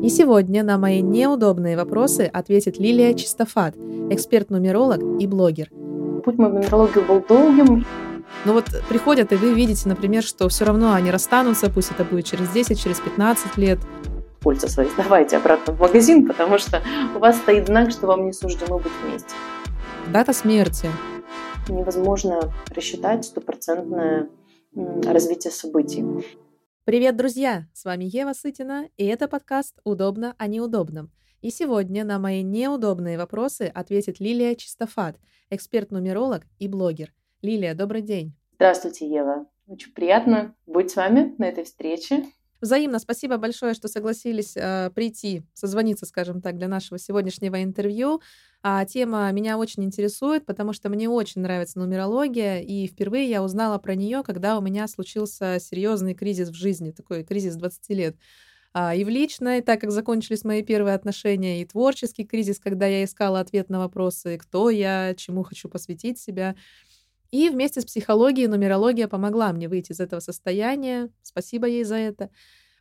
И сегодня на мои неудобные вопросы ответит Лилия Чистофат, эксперт-нумеролог и блогер. Путь мой в нумерологию был долгим. Ну вот приходят, и вы видите, например, что все равно они расстанутся, пусть это будет через 10, через 15 лет. Польза своей сдавайте обратно в магазин, потому что у вас стоит знак, что вам не суждено быть вместе. Дата смерти. Невозможно рассчитать стопроцентное развитие событий. Привет, друзья! С вами Ева Сытина, и это подкаст «Удобно о неудобном». И сегодня на мои неудобные вопросы ответит Лилия Чистофат, эксперт-нумеролог и блогер. Лилия, добрый день. Здравствуйте, Ева. Очень приятно быть с вами на этой встрече. Взаимно спасибо большое, что согласились э, прийти, созвониться, скажем так, для нашего сегодняшнего интервью. А тема меня очень интересует, потому что мне очень нравится нумерология, и впервые я узнала про нее, когда у меня случился серьезный кризис в жизни, такой кризис 20 лет. А, и в личной, так как закончились мои первые отношения, и творческий кризис, когда я искала ответ на вопросы, кто я, чему хочу посвятить себя. И вместе с психологией нумерология помогла мне выйти из этого состояния. Спасибо ей за это.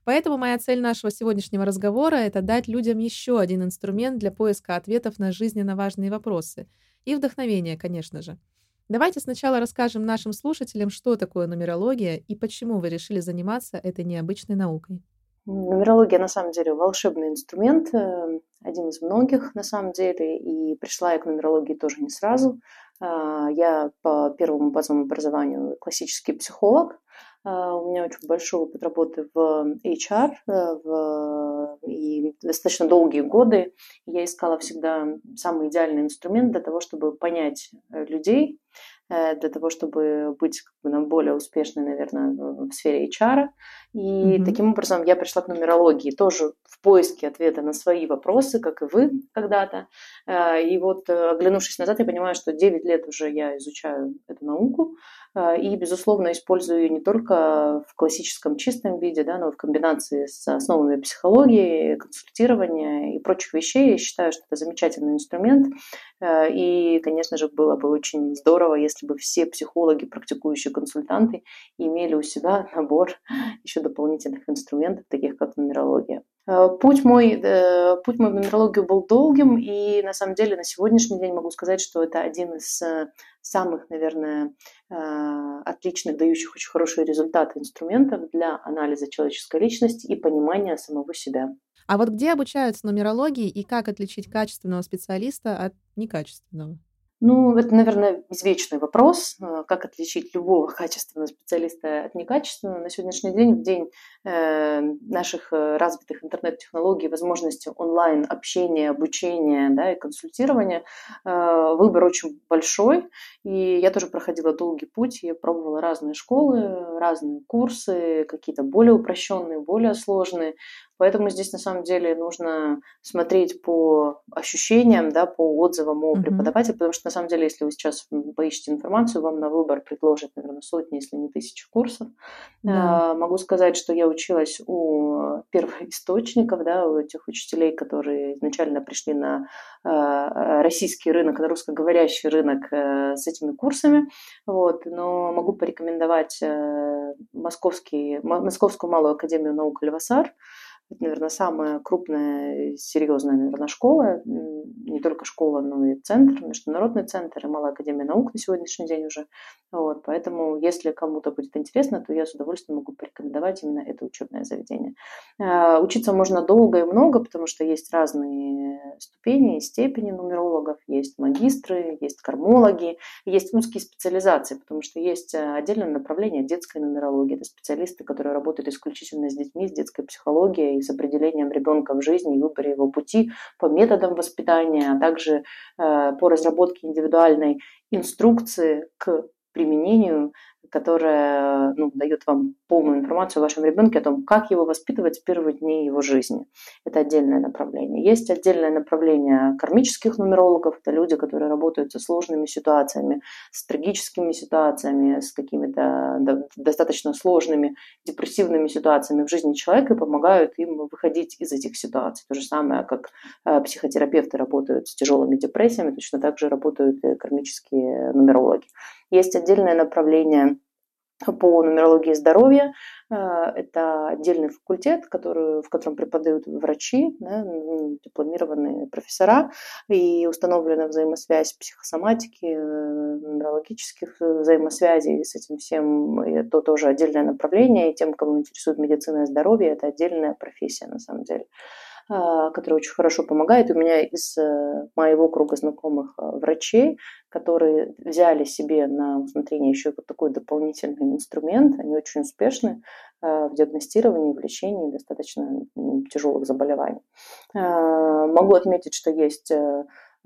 Поэтому моя цель нашего сегодняшнего разговора — это дать людям еще один инструмент для поиска ответов на жизненно важные вопросы. И вдохновения, конечно же. Давайте сначала расскажем нашим слушателям, что такое нумерология и почему вы решили заниматься этой необычной наукой. Нумерология на самом деле волшебный инструмент, э, один из многих на самом деле, и пришла я к нумерологии тоже не сразу. А, я по первому базовому образованию классический психолог. А, у меня очень большой опыт работы в HR э, в, и достаточно долгие годы. Я искала всегда самый идеальный инструмент для того, чтобы понять э, людей, Э, для того, чтобы быть как бы, более успешной, наверное, в сфере HR. И mm-hmm. таким образом я пришла к нумерологии тоже в поиске ответа на свои вопросы, как и вы когда-то. Э, и вот, э, оглянувшись назад, я понимаю, что 9 лет уже я изучаю эту науку. И, безусловно, использую ее не только в классическом чистом виде, да, но и в комбинации с основами психологии, консультирования и прочих вещей. Я считаю, что это замечательный инструмент. И, конечно же, было бы очень здорово, если если бы все психологи, практикующие консультанты имели у себя набор еще дополнительных инструментов, таких как нумерология. Э, путь мой, э, путь мой в нумерологию был долгим, и на самом деле на сегодняшний день могу сказать, что это один из э, самых, наверное, отличных, дающих очень хорошие результаты инструментов для анализа человеческой личности и понимания самого себя. А вот где обучаются нумерологии и как отличить качественного специалиста от некачественного? Ну, это, наверное, извечный вопрос, э, как отличить любого качественного специалиста от некачественного. На сегодняшний день, в день э, наших э, развитых интернет-технологий, возможности онлайн-общения, обучения да, и консультирования, выбор очень большой. И я тоже проходила долгий путь, я пробовала разные школы, разные курсы, какие-то более упрощенные, более сложные. Поэтому здесь на самом деле нужно смотреть по ощущениям, да, по отзывам о преподавателе, mm-hmm. потому что на самом деле, если вы сейчас поищете информацию, вам на выбор предложат, наверное, сотни, если не тысячи курсов. Да. А, могу сказать, что я училась у первоисточников, да, у этих учителей, которые изначально пришли на а, российский рынок, на русскоговорящий рынок а, с этими курсами. Вот, но могу порекомендовать а, московский, Московскую малую академию наук Львасар. Это, наверное, самая крупная, серьезная, наверное, школа. Не только школа, но и центр, международный центр и Малая академия наук на сегодняшний день уже. Вот, поэтому, если кому-то будет интересно, то я с удовольствием могу порекомендовать именно это учебное заведение. А, учиться можно долго и много, потому что есть разные ступени и степени нумерологов. Есть магистры, есть кармологи, есть узкие специализации, потому что есть э, отдельное направление детской нумерологии. Это специалисты, которые работают исключительно с детьми, с детской психологией, и с определением ребенка в жизни и выборе его пути по методам воспитания, а также э, по разработке индивидуальной инструкции к применению которая ну, дает вам полную информацию о вашем ребенке, о том, как его воспитывать в первые дни его жизни. Это отдельное направление. Есть отдельное направление кармических нумерологов. Это люди, которые работают со сложными ситуациями, с трагическими ситуациями, с какими-то достаточно сложными депрессивными ситуациями в жизни человека и помогают им выходить из этих ситуаций. То же самое, как э, психотерапевты работают с тяжелыми депрессиями, точно так же работают и кармические нумерологи. Есть отдельное направление по нумерологии здоровья. Э, это отдельный факультет, который, в котором преподают врачи, да, дипломированные профессора, и установлена взаимосвязь психосоматики, э, нумерологических взаимосвязей с этим всем. Это тоже отдельное направление, и тем, кому интересует медицина и здоровье, это отдельная профессия на самом деле. А, который очень хорошо помогает. У меня из э, моего круга знакомых а, врачей, которые взяли себе на усмотрение еще вот такой дополнительный инструмент, они очень успешны а, в диагностировании, в лечении достаточно тяжелых заболеваний. Могу отметить, что есть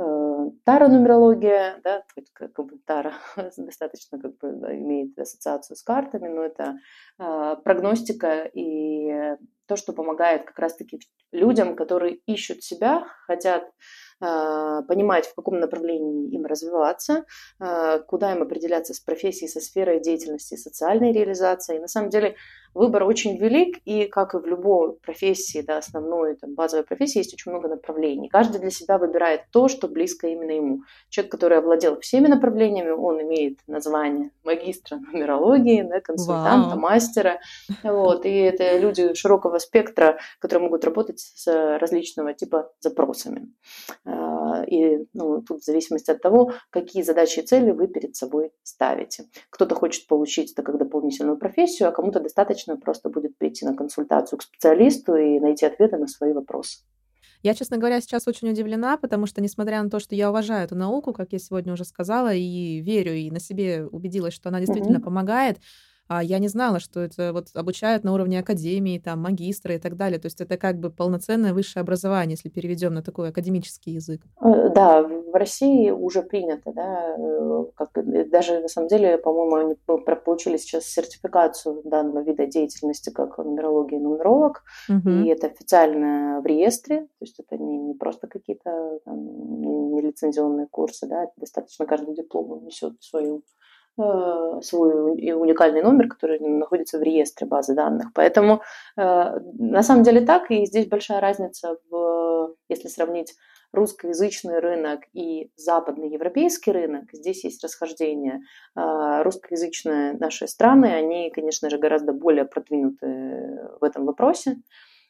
э, э, тара-нумерология, да, как, бы тара достаточно как бы имеет ассоциацию с картами, но это э, прогностика и то, что помогает как раз-таки людям, которые ищут себя, хотят понимать, в каком направлении им развиваться, э, куда им определяться с профессией, со сферой деятельности, социальной реализацией. На самом деле выбор очень велик, и как и в любой профессии, да, основной, там, базовой профессии, есть очень много направлений. Каждый для себя выбирает то, что близко именно ему. Человек, который овладел всеми направлениями, он имеет название магистра нумерологии, да, консультанта, Вау. мастера. Вот, и это люди широкого спектра, которые могут работать с различного типа запросами. А, и ну, тут в зависимости от того, какие задачи и цели вы перед собой ставите. Кто-то хочет получить это как дополнительную профессию, а кому-то достаточно просто будет прийти на консультацию к специалисту и найти ответы на свои вопросы. Я, честно говоря, сейчас очень удивлена, потому что, несмотря на то, что я уважаю эту науку, как я сегодня уже сказала, и верю, и на себе убедилась, что она действительно mm-hmm. помогает, а я не знала, что это вот обучают на уровне академии, там, магистра и так далее. То есть это как бы полноценное высшее образование, если переведем на такой академический язык. Э, да, в России уже принято, да, э, как, э, даже на самом деле, по-моему, они получили сейчас сертификацию данного вида деятельности как нумерология и нумеролог, угу. и это официально в реестре, то есть это не, не просто какие-то там, нелицензионные курсы, да, достаточно каждый диплом несет свою Э, свой уникальный номер, который находится в реестре базы данных. Поэтому э, на самом деле так, и здесь большая разница, в, если сравнить русскоязычный рынок и западный европейский рынок, здесь есть расхождение. Э, русскоязычные наши страны, они, конечно же, гораздо более продвинуты в этом вопросе.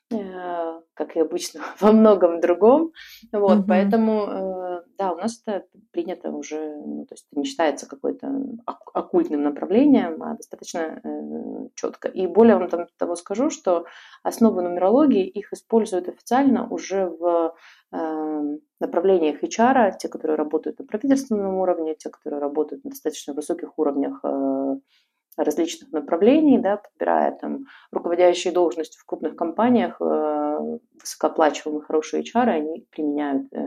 Как и обычно, во многом другом. Вот, mm-hmm. поэтому, да, у нас это принято уже, ну, то есть не считается какой-то оккультным направлением, а достаточно э, четко. И более вам там, того скажу, что основы нумерологии, их используют официально уже в направлениях HR, те, которые работают на правительственном уровне, те, которые работают на достаточно высоких уровнях различных направлений, да, подбирая там руководящие должности в крупных компаниях, э, высокооплачиваемые хорошие HR, они применяют э,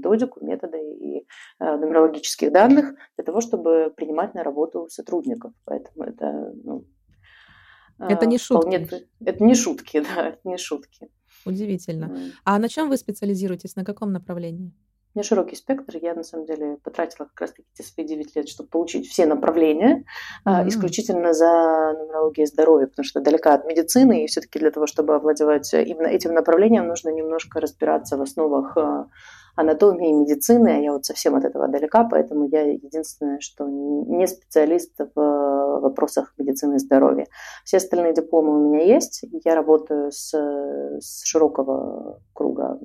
методику, методы и э, нумерологических данных для того, чтобы принимать на работу сотрудников. Поэтому это ну, это не шутки. Вполне, это не шутки, да, это не шутки. Удивительно. А на чем вы специализируетесь, на каком направлении? У меня широкий спектр. Я, на самом деле, потратила как раз-таки свои 9 лет, чтобы получить все направления, mm-hmm. исключительно за нумерологией здоровья, потому что далека от медицины, и все-таки для того, чтобы овладевать именно этим направлением, нужно немножко разбираться в основах а, анатомии и медицины, а я вот совсем от этого далека, поэтому я единственное, что не специалист в вопросах медицины и здоровья. Все остальные дипломы у меня есть, я работаю с, с широкого круга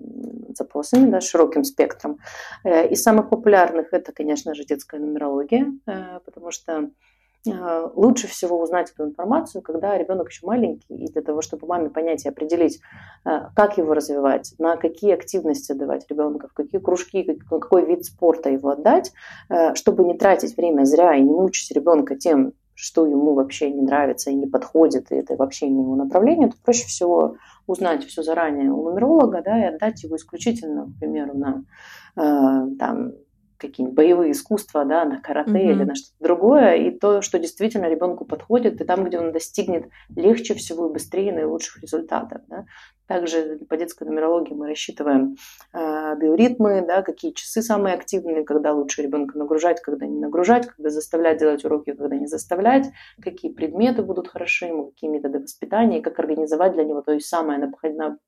запросами, да, широким спектром. Э, из самых популярных это, конечно же, детская нумерология, э, потому что а, лучше всего узнать эту информацию, когда ребенок еще маленький, и для того, чтобы маме понять и определить, как его развивать, на какие активности давать ребенка, в какие кружки, какой вид спорта его отдать, чтобы не тратить время зря и не мучить ребенка тем, что ему вообще не нравится и не подходит, и это вообще не его направление, то проще всего узнать все заранее у нумеролога, да, и отдать его исключительно, к примеру, на там, какие-нибудь боевые искусства, да, на карате mm-hmm. или на что-то другое, и то, что действительно ребенку подходит, и там, где он достигнет легче всего и быстрее наилучших результатов. Да. Также по детской нумерологии мы рассчитываем э, биоритмы, да, какие часы самые активные, когда лучше ребенка нагружать, когда не нагружать, когда заставлять делать уроки, когда не заставлять, какие предметы будут хороши ему, какие методы воспитания, как организовать для него то есть самое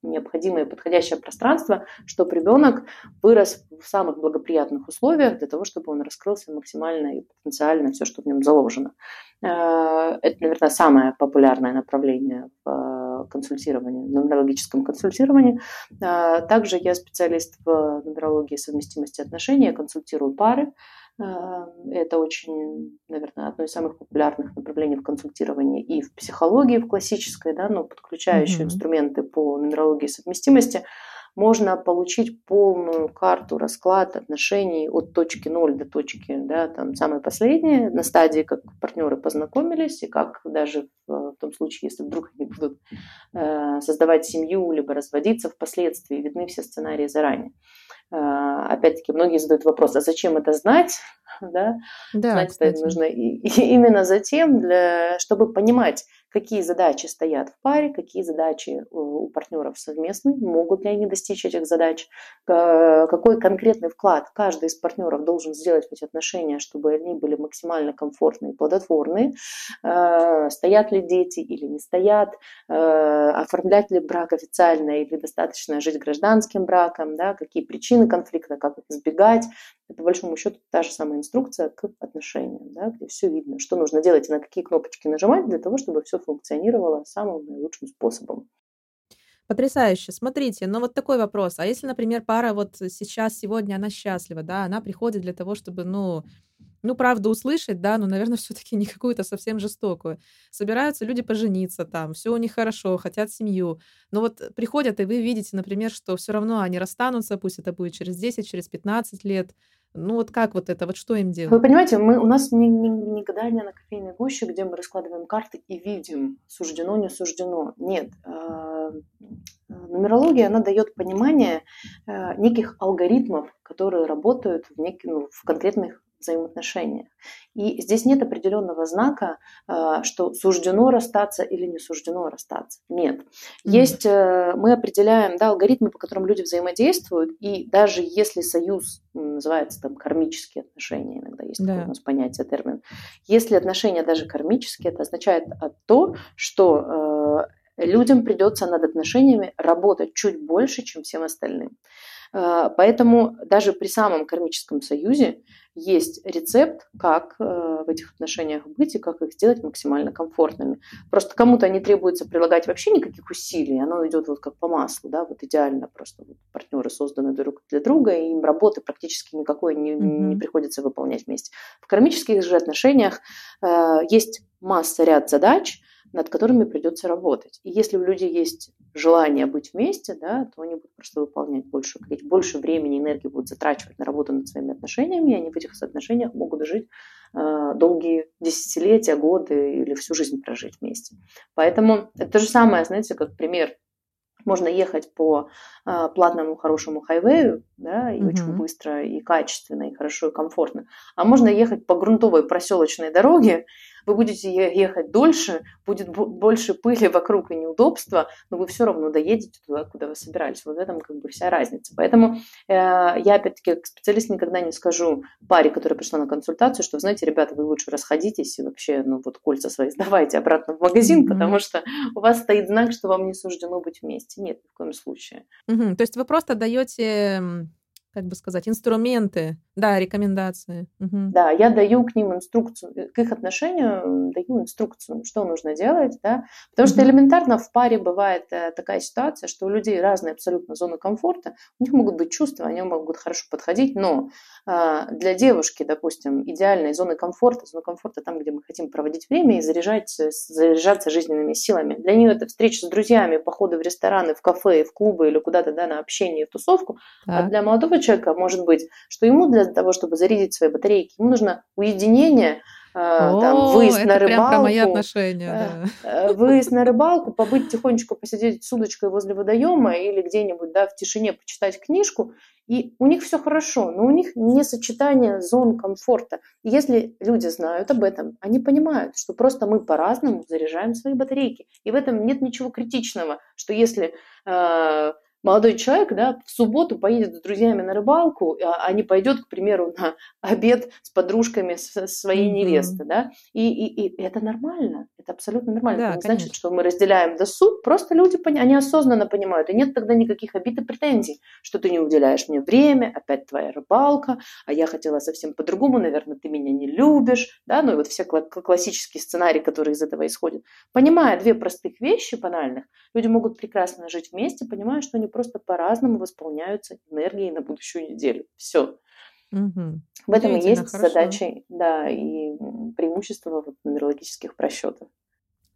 необходимое и подходящее пространство, чтобы ребенок вырос в самых благоприятных условиях для того, чтобы он раскрылся максимально и потенциально все, что в нем заложено. Э, это, наверное, самое популярное направление в консультировании, нумерологическом консультировании. Э, также я специалист в нумерологии совместимости отношений, я консультирую пары. Это очень, наверное, одно из самых популярных направлений в консультировании и в психологии, в классической, да, но подключая mm-hmm. инструменты по нумерологии совместимости – можно получить полную карту, расклад отношений от точки ноль до точки, да, там, самой последней, на стадии, как партнеры познакомились, и как даже в, в том случае, если вдруг они будут э, создавать семью, либо разводиться впоследствии, видны все сценарии заранее. Э, опять-таки, многие задают вопрос, а зачем это знать? Да? Да, Знать это нужно и, и именно за тем, для, чтобы понимать, какие задачи стоят в паре, какие задачи у партнеров совместны, могут ли они достичь этих задач, какой конкретный вклад каждый из партнеров должен сделать в эти отношения, чтобы они были максимально комфортные и плодотворные, э, стоят ли дети или не стоят, э, оформлять ли брак официально или достаточно жить гражданским браком, да, какие причины конфликта, как их избегать, по большому счету, та же самая инструкция к отношениям, да, где все видно, что нужно делать и на какие кнопочки нажимать для того, чтобы все функционировало самым наилучшим способом. Потрясающе. Смотрите, но вот такой вопрос. А если, например, пара вот сейчас, сегодня она счастлива, да, она приходит для того, чтобы, ну, ну, правду услышать, да, но, наверное, все-таки не какую-то совсем жестокую. Собираются люди пожениться там, все у них хорошо, хотят семью. Но вот приходят, и вы видите, например, что все равно они расстанутся, пусть это будет через 10, через 15 лет, ну вот как вот это, вот что им делать? Вы понимаете, мы, у нас ни, ни, не гадание на кофейной гуще, где мы раскладываем карты и видим, суждено, не суждено. Нет. Э, нумерология, она дает понимание э, неких алгоритмов, которые работают в, нек, ну, в конкретных взаимоотношениях. И здесь нет определенного знака, э, что суждено расстаться или не суждено расстаться. Нет. Есть, mm-hmm. мы определяем да, алгоритмы, по которым люди взаимодействуют, и даже если союз называется там кармические отношения, иногда есть да. такое у нас понятие, термин. Если отношения даже кармические, это означает то, что э, людям придется над отношениями работать чуть больше, чем всем остальным. Э, поэтому даже при самом кармическом союзе есть рецепт, как э, в этих отношениях быть и как их сделать максимально комфортными. Просто кому-то не требуется прилагать вообще никаких усилий, оно идет вот как по маслу, да, вот идеально просто вот партнеры созданы друг для друга, и им работы практически никакой не, mm-hmm. не приходится выполнять вместе. В кармических же отношениях э, есть масса ряд задач, над которыми придется работать. И если у людей есть желание быть вместе, да, то они будут просто выполнять больше, больше времени, энергии будут затрачивать на работу над своими отношениями, и они в этих отношениях могут жить э, долгие десятилетия, годы или всю жизнь прожить вместе. Поэтому это то же самое, знаете, как пример можно ехать по э, платному хорошему хайвею, да, и mm-hmm. очень быстро, и качественно, и хорошо, и комфортно. А можно ехать по грунтовой проселочной дороге, вы будете ехать дольше, будет больше пыли вокруг и неудобства, но вы все равно доедете туда, куда вы собирались. Вот в этом как бы вся разница. Поэтому э, я, опять-таки, как специалист никогда не скажу паре, которая пришла на консультацию, что, знаете, ребята, вы лучше расходитесь и вообще, ну вот кольца свои сдавайте обратно в магазин, mm-hmm. потому что у вас стоит знак, что вам не суждено быть вместе. Нет, ни в коем случае. Mm-hmm. То есть вы просто даете как бы сказать, инструменты, да, рекомендации. Угу. Да, я даю к ним инструкцию, э, к их отношению даю инструкцию, что нужно делать, да, потому угу. что элементарно в паре бывает э, такая ситуация, что у людей разные абсолютно зоны комфорта, у них могут быть чувства, они могут хорошо подходить, но э, для девушки, допустим, идеальной зоны комфорта, зона комфорта там, где мы хотим проводить время и заряжать, заряжаться жизненными силами. Для нее это встреча с друзьями, походы в рестораны, в кафе, в клубы или куда-то да, на общение, в тусовку, а так. а для молодого человека может быть, что ему для того, чтобы зарядить свои батарейки, ему нужно уединение, О, там, выезд это на рыбалку. Прям про мои отношения, да. Выезд на рыбалку, побыть тихонечко, посидеть с удочкой возле водоема или где-нибудь да, в тишине почитать книжку, и у них все хорошо, но у них не сочетание зон комфорта. И если люди знают об этом, они понимают, что просто мы по-разному заряжаем свои батарейки. И в этом нет ничего критичного, что если э, молодой человек да, в субботу поедет с друзьями на рыбалку, а, а не пойдет, к примеру, на обед с подружками своей невесты. Да? И, и, и это нормально, это абсолютно нормально. Да, это не конечно. значит, что мы разделяем досуг, просто люди они осознанно понимают, и нет тогда никаких обид и претензий, что ты не уделяешь мне время, опять твоя рыбалка, а я хотела совсем по-другому, наверное, ты меня не любишь, да, ну и вот все классические сценарии, которые из этого исходят. Понимая две простых вещи банальных, люди могут прекрасно жить вместе, понимая, что они просто по-разному восполняются энергией на будущую неделю. Все. Угу. В этом и есть хорошо. задача, да, и преимущество вот нумерологических просчетов.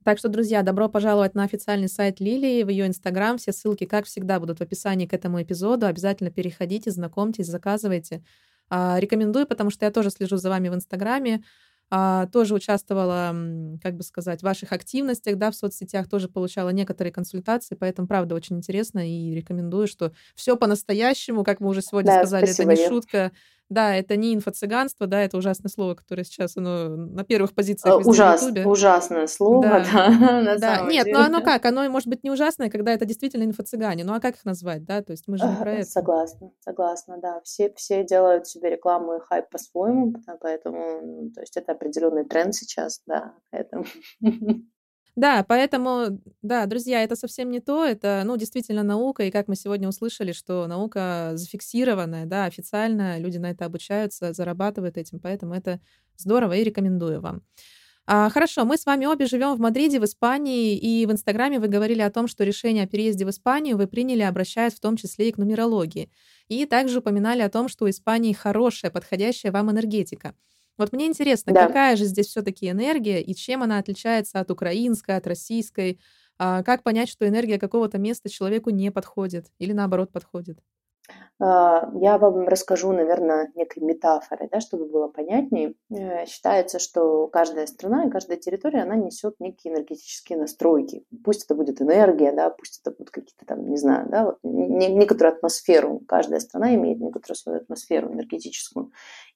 Так что, друзья, добро пожаловать на официальный сайт Лилии, в ее Инстаграм. Все ссылки, как всегда, будут в описании к этому эпизоду. Обязательно переходите, знакомьтесь, заказывайте. А, рекомендую, потому что я тоже слежу за вами в Инстаграме. А, тоже участвовала, как бы сказать, в ваших активностях, да, в соцсетях, тоже получала некоторые консультации, поэтому, правда, очень интересно и рекомендую, что все по-настоящему, как мы уже сегодня да, сказали, это не шутка, да, это не инфо-цыганство, да, это ужасное слово, которое сейчас оно на первых позициях Ужас, Ужасное слово, да. да, на да. Нет, деле. ну оно как? Оно может быть не ужасное, когда это действительно инфо-цыгане. Ну а как их назвать, да? То есть мы же не про это. Согласна, согласна, да. Все, все делают себе рекламу и хайп по-своему, поэтому, то есть это определенный тренд сейчас, да, поэтому... Да, поэтому, да, друзья, это совсем не то, это, ну, действительно наука, и как мы сегодня услышали, что наука зафиксированная, да, официально, люди на это обучаются, зарабатывают этим, поэтому это здорово и рекомендую вам. А, хорошо, мы с вами обе живем в Мадриде, в Испании, и в Инстаграме вы говорили о том, что решение о переезде в Испанию вы приняли, обращаясь в том числе и к нумерологии. И также упоминали о том, что у Испании хорошая, подходящая вам энергетика. Вот мне интересно, да. какая же здесь все-таки энергия и чем она отличается от украинской, от российской? А как понять, что энергия какого-то места человеку не подходит или наоборот подходит? А, я вам расскажу, наверное, некой метафорой, да, чтобы было понятнее. Э, считается, что каждая страна и каждая территория, она несет некие энергетические настройки. Пусть это будет энергия, да, пусть это будут какие-то там, не знаю, да, вот, некоторую атмосферу. Каждая страна имеет некоторую свою атмосферу энергетическую.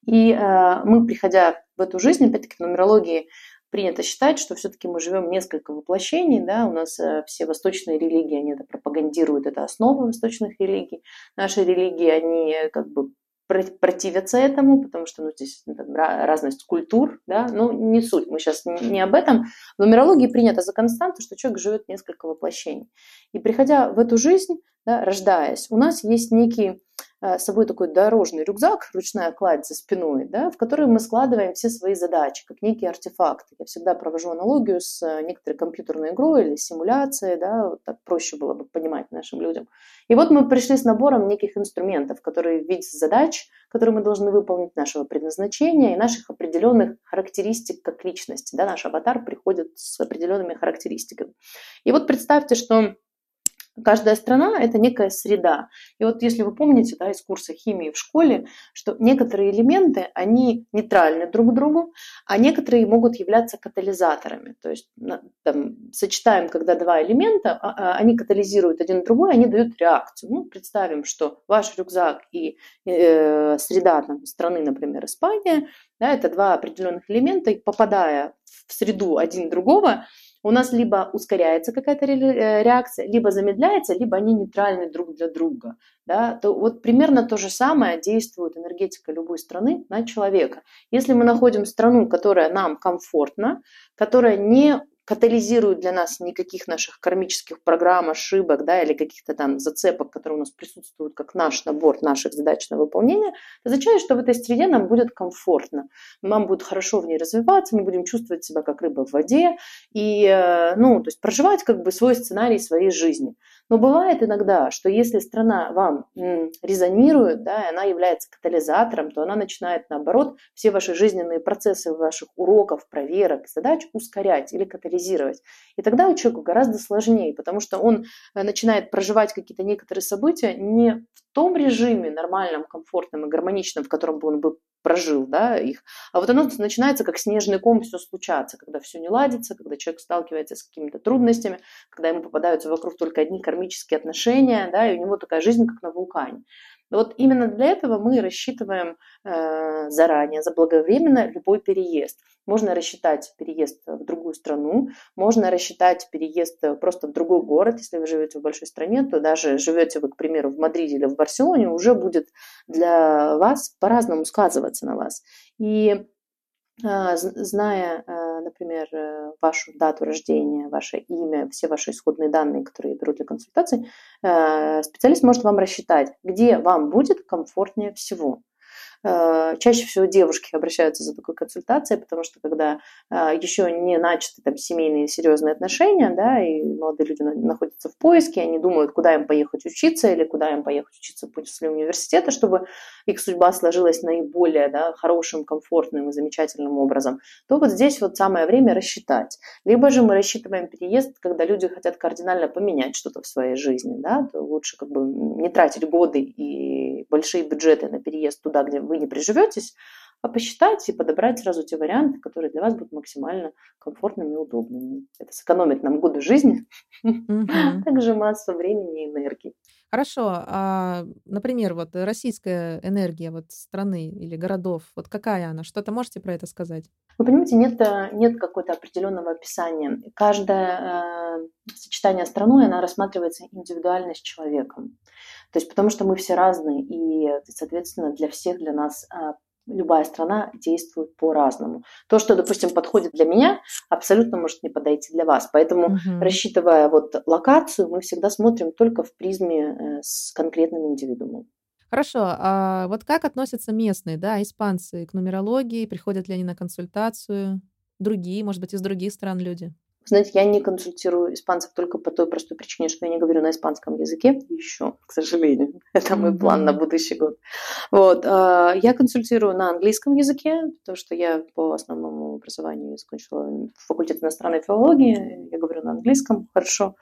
И э, мы, приходя в эту жизнь, опять-таки в нумерологии принято считать, что все-таки мы живем несколько воплощений, да, у нас э, все восточные религии, они это пропагандируют, это основа восточных религий. Наши религии, они э, как бы противятся этому, потому что ну, здесь ну, там, разность культур, да, ну не суть, мы сейчас не, об этом. В нумерологии принято за константу, что человек живет несколько воплощений. И приходя в эту жизнь, да, рождаясь, у нас есть некий с собой такой дорожный рюкзак, ручная кладь за спиной, да, в который мы складываем все свои задачи, как некие артефакты. Я всегда провожу аналогию с э, некоторой компьютерной игрой или симуляцией, да, вот так проще было бы понимать нашим людям. И вот мы пришли с набором неких инструментов, которые в виде задач, которые мы должны выполнить, нашего предназначения и наших определенных характеристик как личности. Да, наш аватар приходит с определенными характеристиками. И вот представьте, что Каждая страна – это некая среда. И вот если вы помните да, из курса химии в школе, что некоторые элементы, они нейтральны друг к другу, а некоторые могут являться катализаторами. То есть там, сочетаем, когда два элемента, а, а, они катализируют один другой, они дают реакцию. Ну, представим, что ваш рюкзак и э, среда там, страны, например, Испания, да, это два определенных элемента, и попадая в среду один другого, у нас либо ускоряется какая-то э, реакция, либо замедляется, либо они нейтральны друг для друга. Да? То вот примерно то же самое действует энергетика любой страны на человека. Если мы находим страну, которая нам комфортна, которая не катализирует для нас никаких наших кармических программ, ошибок, да, или каких-то там зацепок, которые у нас присутствуют как наш набор наших задач на выполнение, это означает, что в этой среде нам будет комфортно, нам будет хорошо в ней развиваться, мы будем чувствовать себя как рыба в воде и, э, ну, то есть проживать как бы свой сценарий своей жизни. Но бывает иногда, что если страна вам резонирует, да, и она является катализатором, то она начинает, наоборот, все ваши жизненные процессы ваших уроков, проверок, задач ускорять или катализировать. И тогда у человека гораздо сложнее, потому что он э, начинает проживать какие-то некоторые события не в том режиме нормальном, комфортном и гармоничном, в котором бы он бы прожил да, их. А вот оно начинается как снежный ком все случаться, когда все не ладится, когда человек сталкивается с какими-то трудностями, когда ему попадаются вокруг только одни кармические отношения, да, и у него такая жизнь, как на вулкане. Вот именно для этого мы рассчитываем э, заранее, заблаговременно любой переезд. Можно рассчитать переезд в другую страну, можно рассчитать переезд просто в другой город. Если вы живете в большой стране, то даже живете вы, к примеру, в Мадриде или в Барселоне, уже будет для вас по-разному сказываться на вас. И зная, а, например, э, вашу дату рождения, ваше имя, все ваши исходные данные, которые я беру для консультации, э, специалист может вам рассчитать, где вам будет комфортнее всего. Э, чаще всего девушки обращаются за такой консультацией, потому что когда э, еще не начаты там семейные серьезные отношения, да, и молодые люди находятся в поиске, они думают, куда им поехать учиться или куда им поехать учиться после университета, чтобы их судьба сложилась наиболее да, хорошим, комфортным и замечательным образом, то вот здесь вот самое время рассчитать. Либо же мы рассчитываем переезд, когда люди хотят кардинально поменять что-то в своей жизни, да, то лучше как бы не тратить годы и большие бюджеты на переезд туда, где вы не приживетесь, а посчитать и подобрать сразу те варианты, которые для вас будут максимально комфортными и удобными. Это сэкономит нам годы жизни, также массу времени и энергии. Хорошо, а, например, вот российская энергия вот страны или городов, вот какая она? Что-то можете про это сказать? Вы понимаете, нет, э, нет какого-то определенного описания. Каждое э, сочетание страной, она рассматривается индивидуально с человеком. То есть потому что мы все разные, и, соответственно, для всех, для нас а, любая страна действует по-разному. То, что, допустим, подходит для меня, абсолютно может не подойти для вас. Поэтому, угу. рассчитывая вот локацию, мы всегда смотрим только в призме э, с конкретным индивидуумом. Хорошо, а вот как относятся местные, да, испанцы к нумерологии, приходят ли они на консультацию, другие, может быть, из других стран люди? Знаете, я не консультирую испанцев только по той простой причине, что я не говорю на испанском языке еще, к сожалению. Это мой план на будущий год. Вот. А, я консультирую на английском языке, потому что я по основному образованию закончила факультет иностранной филологии, я говорю на английском хорошо.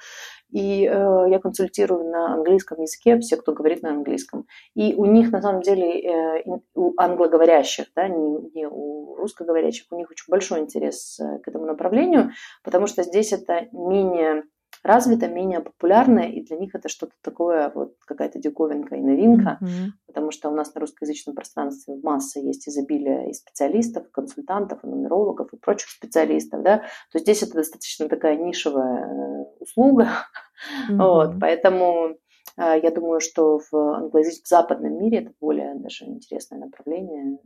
И э, я консультирую на английском языке все, кто говорит на английском. И у них, на самом деле, э, у англоговорящих, да, не, не у русскоговорящих, у них очень большой интерес э, к этому направлению, потому что здесь это менее развито, менее популярное, и для них это что-то такое, вот какая-то диковинка и новинка, mm-hmm. потому что у нас на русскоязычном пространстве масса есть изобилие и специалистов, и консультантов, и нумерологов, и прочих специалистов, да, то здесь это достаточно такая нишевая э, услуга, mm-hmm. вот, поэтому э, я думаю, что в англоязычном западном мире это более даже интересное направление,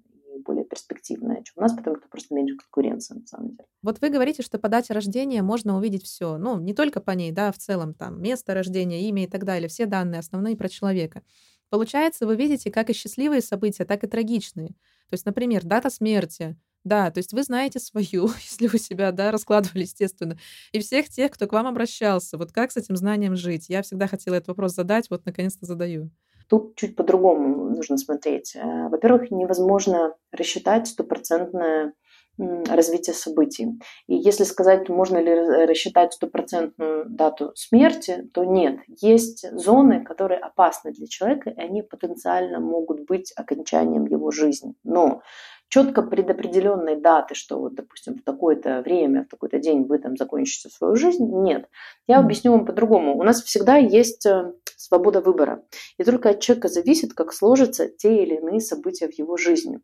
более перспективная, чем у нас, потому что просто меньше конкуренции, на самом деле. Вот вы говорите, что по дате рождения можно увидеть все. Ну, не только по ней, да, в целом там место рождения, имя и так далее, все данные основные про человека. Получается, вы видите как и счастливые события, так и трагичные. То есть, например, дата смерти. Да, то есть вы знаете свою, если вы себя, да, раскладывали, естественно, и всех тех, кто к вам обращался. Вот как с этим знанием жить? Я всегда хотела этот вопрос задать, вот наконец-то задаю. Тут чуть по-другому нужно смотреть. Э, во-первых, невозможно рассчитать стопроцентное развитие событий. И если сказать, можно ли рассчитать стопроцентную дату смерти, то нет. Есть зоны, которые опасны для человека, и они потенциально могут быть окончанием его жизни. Но четко предопределенной даты, что вот, допустим, в такое-то время, в такой-то день вы там закончите свою жизнь, нет. Я объясню вам по-другому. У нас всегда есть э, свобода выбора. И только от человека зависит, как сложатся те или иные события в его жизни.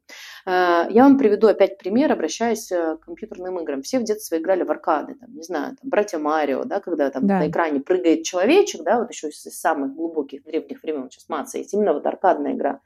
Э, я вам приведу опять пример, обращаясь э, к компьютерным играм. Все в детстве играли в аркады, там, не знаю, там, братья Марио, да, когда там да. на экране прыгает человечек, да, вот еще из самых глубоких древних времен сейчас маца есть именно вот аркадная игра.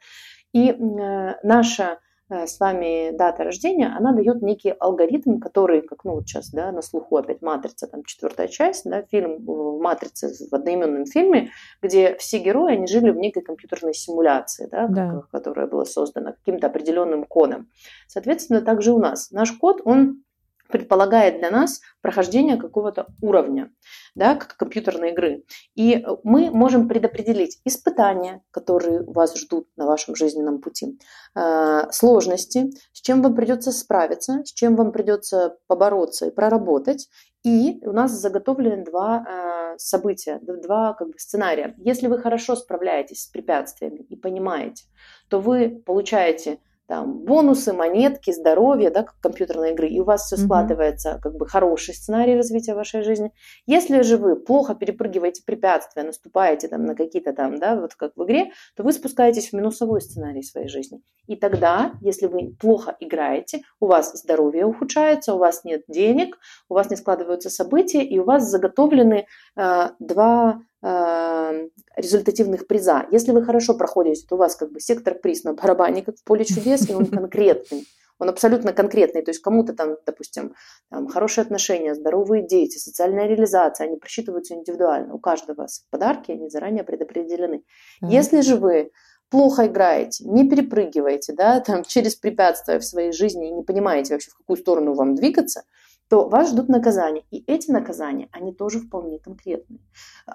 И э, наша с вами дата рождения, она дает некий алгоритм, который, как ну вот сейчас, да, на слуху опять «Матрица», там четвертая часть, да, фильм «Матрица» в одноименном фильме, где все герои, они жили в некой компьютерной симуляции, да, да. которая была создана каким-то определенным кодом. Соответственно, также у нас. Наш код, он предполагает для нас прохождение какого-то уровня, да, как компьютерной игры. И мы можем предопределить испытания, которые вас ждут на вашем жизненном пути, э, сложности, с чем вам придется справиться, с чем вам придется побороться и проработать, И у нас заготовлены два э, события, два как бы, сценария. Если вы хорошо справляетесь с препятствиями и понимаете, то вы получаете там бонусы, монетки, здоровье, да, как компьютерные игры, и у вас все mm-hmm. складывается как бы хороший сценарий развития вашей жизни. Если же вы плохо перепрыгиваете препятствия, наступаете там на какие-то там, да, вот как в игре, то вы спускаетесь в минусовой сценарий своей жизни. И тогда, если вы плохо играете, у вас здоровье ухудшается, у вас нет денег, у вас не складываются события, и у вас заготовлены э, два результативных приза. Если вы хорошо проходите, то у вас как бы сектор приз на барабане, как в поле чудес, и он конкретный. Он абсолютно конкретный, то есть кому-то там, допустим, там, хорошие отношения, здоровые дети, социальная реализация, они просчитываются индивидуально. У каждого подарки, они заранее предопределены. Mm-hmm. Если же вы плохо играете, не перепрыгиваете да, там, через препятствия в своей жизни и не понимаете вообще, в какую сторону вам двигаться, то вас ждут наказания. И эти наказания, они тоже вполне конкретные.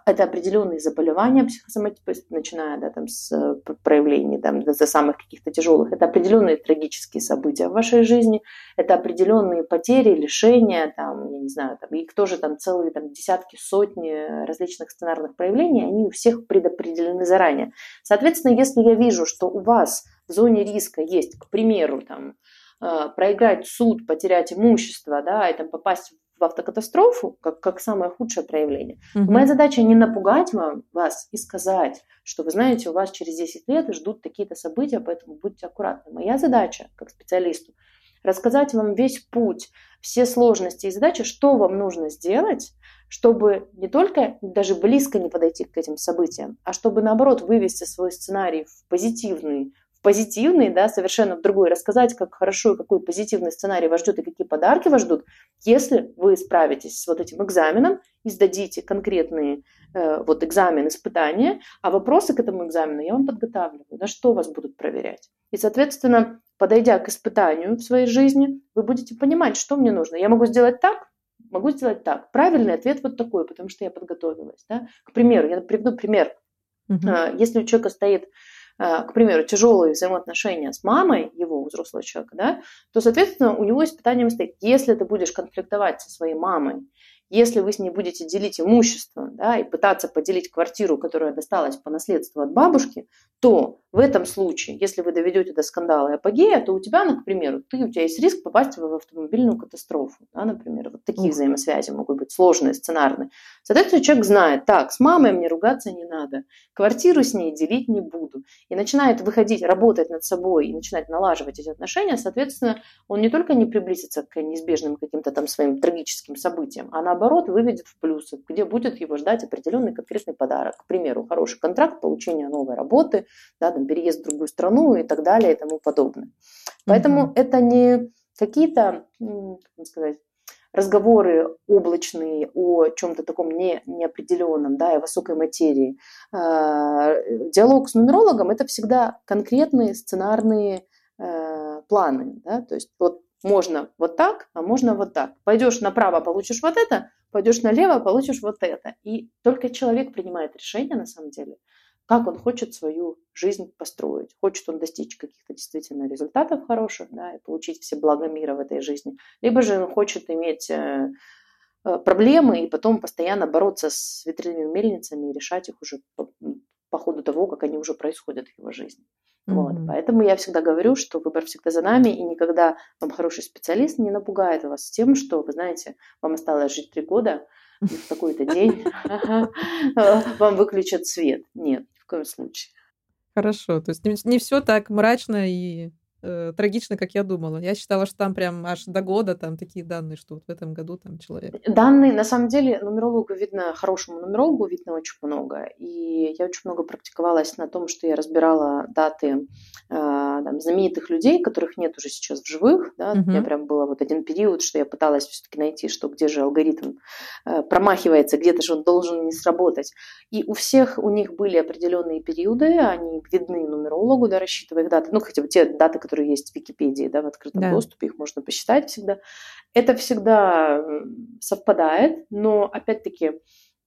Это определенные заболевания психосоматические, начиная да, там, с э, проявлений там, до самых каких-то тяжелых. Это определенные трагические события в вашей жизни, это определенные потери, лишения, там, я не знаю, там, их тоже там целые там, десятки, сотни различных сценарных проявлений, они у всех предопределены заранее. Соответственно, если я вижу, что у вас в зоне риска есть, к примеру, там, проиграть суд, потерять имущество, да, и там попасть в автокатастрофу, как, как самое худшее проявление. Угу. Моя задача не напугать вам, вас и сказать, что вы знаете, у вас через 10 лет ждут такие-то события, поэтому будьте аккуратны. Моя задача, как специалисту, рассказать вам весь путь, все сложности и задачи, что вам нужно сделать, чтобы не только даже близко не подойти к этим событиям, а чтобы наоборот вывести свой сценарий в позитивный позитивный, да, совершенно в другой, рассказать, как хорошо и какой позитивный сценарий вас ждет и какие подарки вас ждут, если вы справитесь с вот этим экзаменом и сдадите конкретные э, вот экзамен, испытания, а вопросы к этому экзамену я вам подготавливаю, на что вас будут проверять. И, соответственно, подойдя к испытанию в своей жизни, вы будете понимать, что мне нужно. Я могу сделать так, могу сделать так. Правильный ответ вот такой, потому что я подготовилась. Да? К примеру, я приведу пример. Uh-huh. Если у человека стоит к примеру, тяжелые взаимоотношения с мамой его взрослого человека, да, то, соответственно, у него испытанием стоит, если ты будешь конфликтовать со своей мамой, если вы с ней будете делить имущество да, и пытаться поделить квартиру, которая досталась по наследству от бабушки, то в этом случае, если вы доведете до скандала и апогея, то у тебя, ну, к примеру, ты, у тебя есть риск попасть в автомобильную катастрофу. Да, например, вот такие Ух. взаимосвязи могут быть сложные, сценарные. Соответственно, человек знает, так, с мамой мне ругаться не надо, квартиру с ней делить не буду. И начинает выходить, работать над собой и начинать налаживать эти отношения, соответственно, он не только не приблизится к неизбежным каким-то там своим трагическим событиям, а наоборот наоборот, выведет в плюсы, где будет его ждать определенный конкретный подарок. К примеру, хороший контракт, получение новой работы, да, там, переезд в другую страну и так далее и тому подобное. Поэтому mm-hmm. это не какие-то, как сказать, разговоры облачные о чем-то таком не, неопределенном, да, и высокой материи. А, диалог с нумерологом – это всегда конкретные сценарные э, планы, да, то есть вот можно вот так, а можно вот так. Пойдешь направо, получишь вот это, пойдешь налево, получишь вот это. И только человек принимает решение на самом деле, как он хочет свою жизнь построить. Хочет он достичь каких-то действительно результатов хороших, да, и получить все блага мира в этой жизни. Либо же он хочет иметь э, э, проблемы и потом постоянно бороться с ветряными мельницами и решать их уже по, по ходу того, как они уже происходят в его жизни. Mm-hmm. Вот. Поэтому я всегда говорю, что выбор всегда за нами, и никогда вам хороший специалист не напугает вас тем, что, вы знаете, вам осталось жить три года, и в какой-то день вам выключат свет. Нет, ни в коем случае. Хорошо, то есть не все так мрачно и э, трагично, как я думала. Я считала, что там прям аж до года там такие данные, что вот в этом году там человек. Данные, на самом деле, нумерологу видно, хорошему нумерологу видно очень много. И я очень много практиковалась на том, что я разбирала даты э, там, знаменитых людей, которых нет уже сейчас в живых. Да? Угу. У меня прям был вот один период, что я пыталась все-таки найти, что где же алгоритм э, промахивается, где-то же он должен не сработать. И у всех у них были определенные периоды, они видны нумерологу, да, рассчитывая их даты. Ну, хотя бы те даты, которые которые есть в Википедии, да, в открытом да. доступе, их можно посчитать всегда. Это всегда совпадает, но опять-таки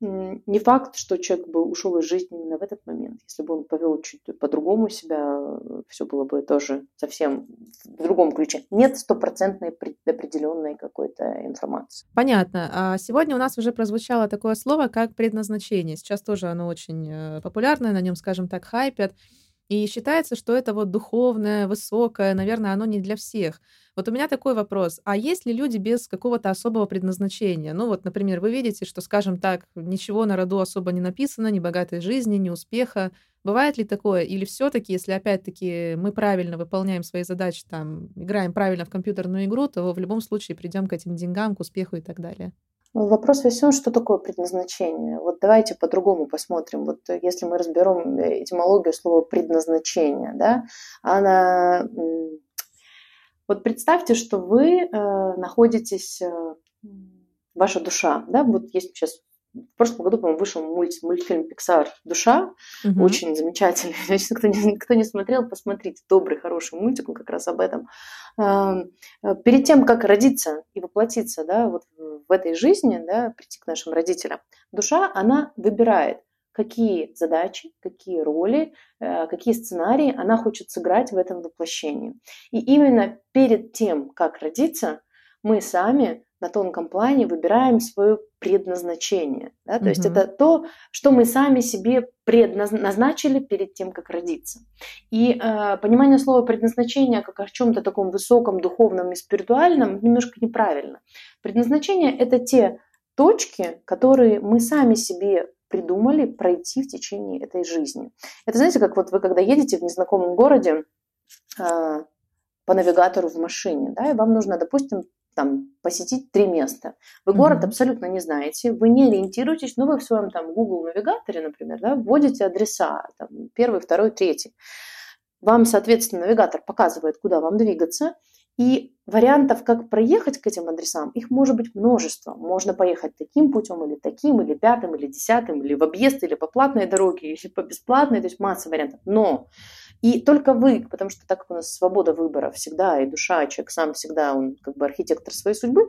не факт, что человек бы ушел из жизни именно в этот момент. Если бы он повел чуть по-другому себя, все было бы тоже совсем в другом ключе. Нет стопроцентной предопределенной какой-то информации. Понятно. А сегодня у нас уже прозвучало такое слово, как предназначение. Сейчас тоже оно очень э, популярное, на нем, скажем так, хайпят. И считается, что это вот духовное, высокое, наверное, оно не для всех. Вот у меня такой вопрос. А есть ли люди без какого-то особого предназначения? Ну вот, например, вы видите, что, скажем так, ничего на роду особо не написано, ни богатой жизни, ни успеха. Бывает ли такое? Или все таки если опять-таки мы правильно выполняем свои задачи, там, играем правильно в компьютерную игру, то в любом случае придем к этим деньгам, к успеху и так далее? Вопрос весь в том, что такое предназначение. Вот давайте по-другому посмотрим. Вот если мы разберем этимологию слова предназначение, да, она... Вот представьте, что вы э, находитесь, э, ваша душа, да, вот есть сейчас в прошлом году, по-моему, вышел мульт, мультфильм Pixar «Душа». Угу. Очень замечательный. Если кто не, кто не смотрел, посмотрите. Добрый, хороший мультик, он как раз об этом. Эм, э, перед тем, как родиться и воплотиться да, вот в этой жизни, да, прийти к нашим родителям, душа, она выбирает, какие задачи, какие роли, э, какие сценарии она хочет сыграть в этом воплощении. И именно перед тем, как родиться, мы сами на тонком плане выбираем свое предназначение. Да? То угу. есть это то, что мы сами себе предназначили перед тем, как родиться. И э, понимание слова предназначение как о чем-то таком высоком, духовном и спиритуальном немножко неправильно. Предназначение это те точки, которые мы сами себе придумали пройти в течение этой жизни. Это знаете, как вот вы когда едете в незнакомом городе, э, по навигатору в машине, да, и вам нужно, допустим, там, посетить три места. Вы mm-hmm. город абсолютно не знаете, вы не ориентируетесь, но вы в своем там Google навигаторе, например, да, вводите адреса, там, первый, второй, третий. Вам, соответственно, навигатор показывает, куда вам двигаться, и вариантов, как проехать к этим адресам, их может быть множество. Можно поехать таким путем, или таким, или пятым, или десятым, или в объезд, или по платной дороге, или по бесплатной, то есть масса вариантов. Но и только вы, потому что так как у нас свобода выбора всегда, и душа, человек сам всегда, он как бы архитектор своей судьбы,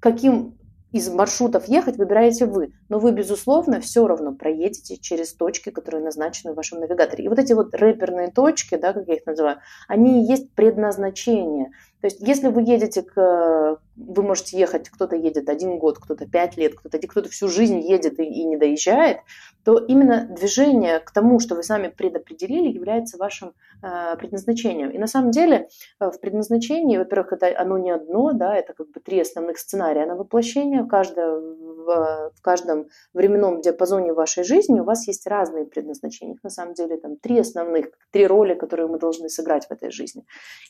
каким из маршрутов ехать выбираете вы. Но вы, безусловно, все равно проедете через точки, которые назначены в вашем навигаторе. И вот эти вот рэперные точки, да, как я их называю, они и есть предназначение. То есть, если вы едете к... Вы можете ехать, кто-то едет один год, кто-то пять лет, кто-то кто всю жизнь едет и, и не доезжает, то именно движение к тому, что вы сами предопределили, является вашим э, предназначением. И на самом деле э, в предназначении, во-первых, это оно не одно, да, это как бы три основных сценария на воплощение. Каждое, в, в каждом временном диапазоне вашей жизни у вас есть разные предназначения. Их на самом деле там три основных, три роли, которые мы должны сыграть в этой жизни.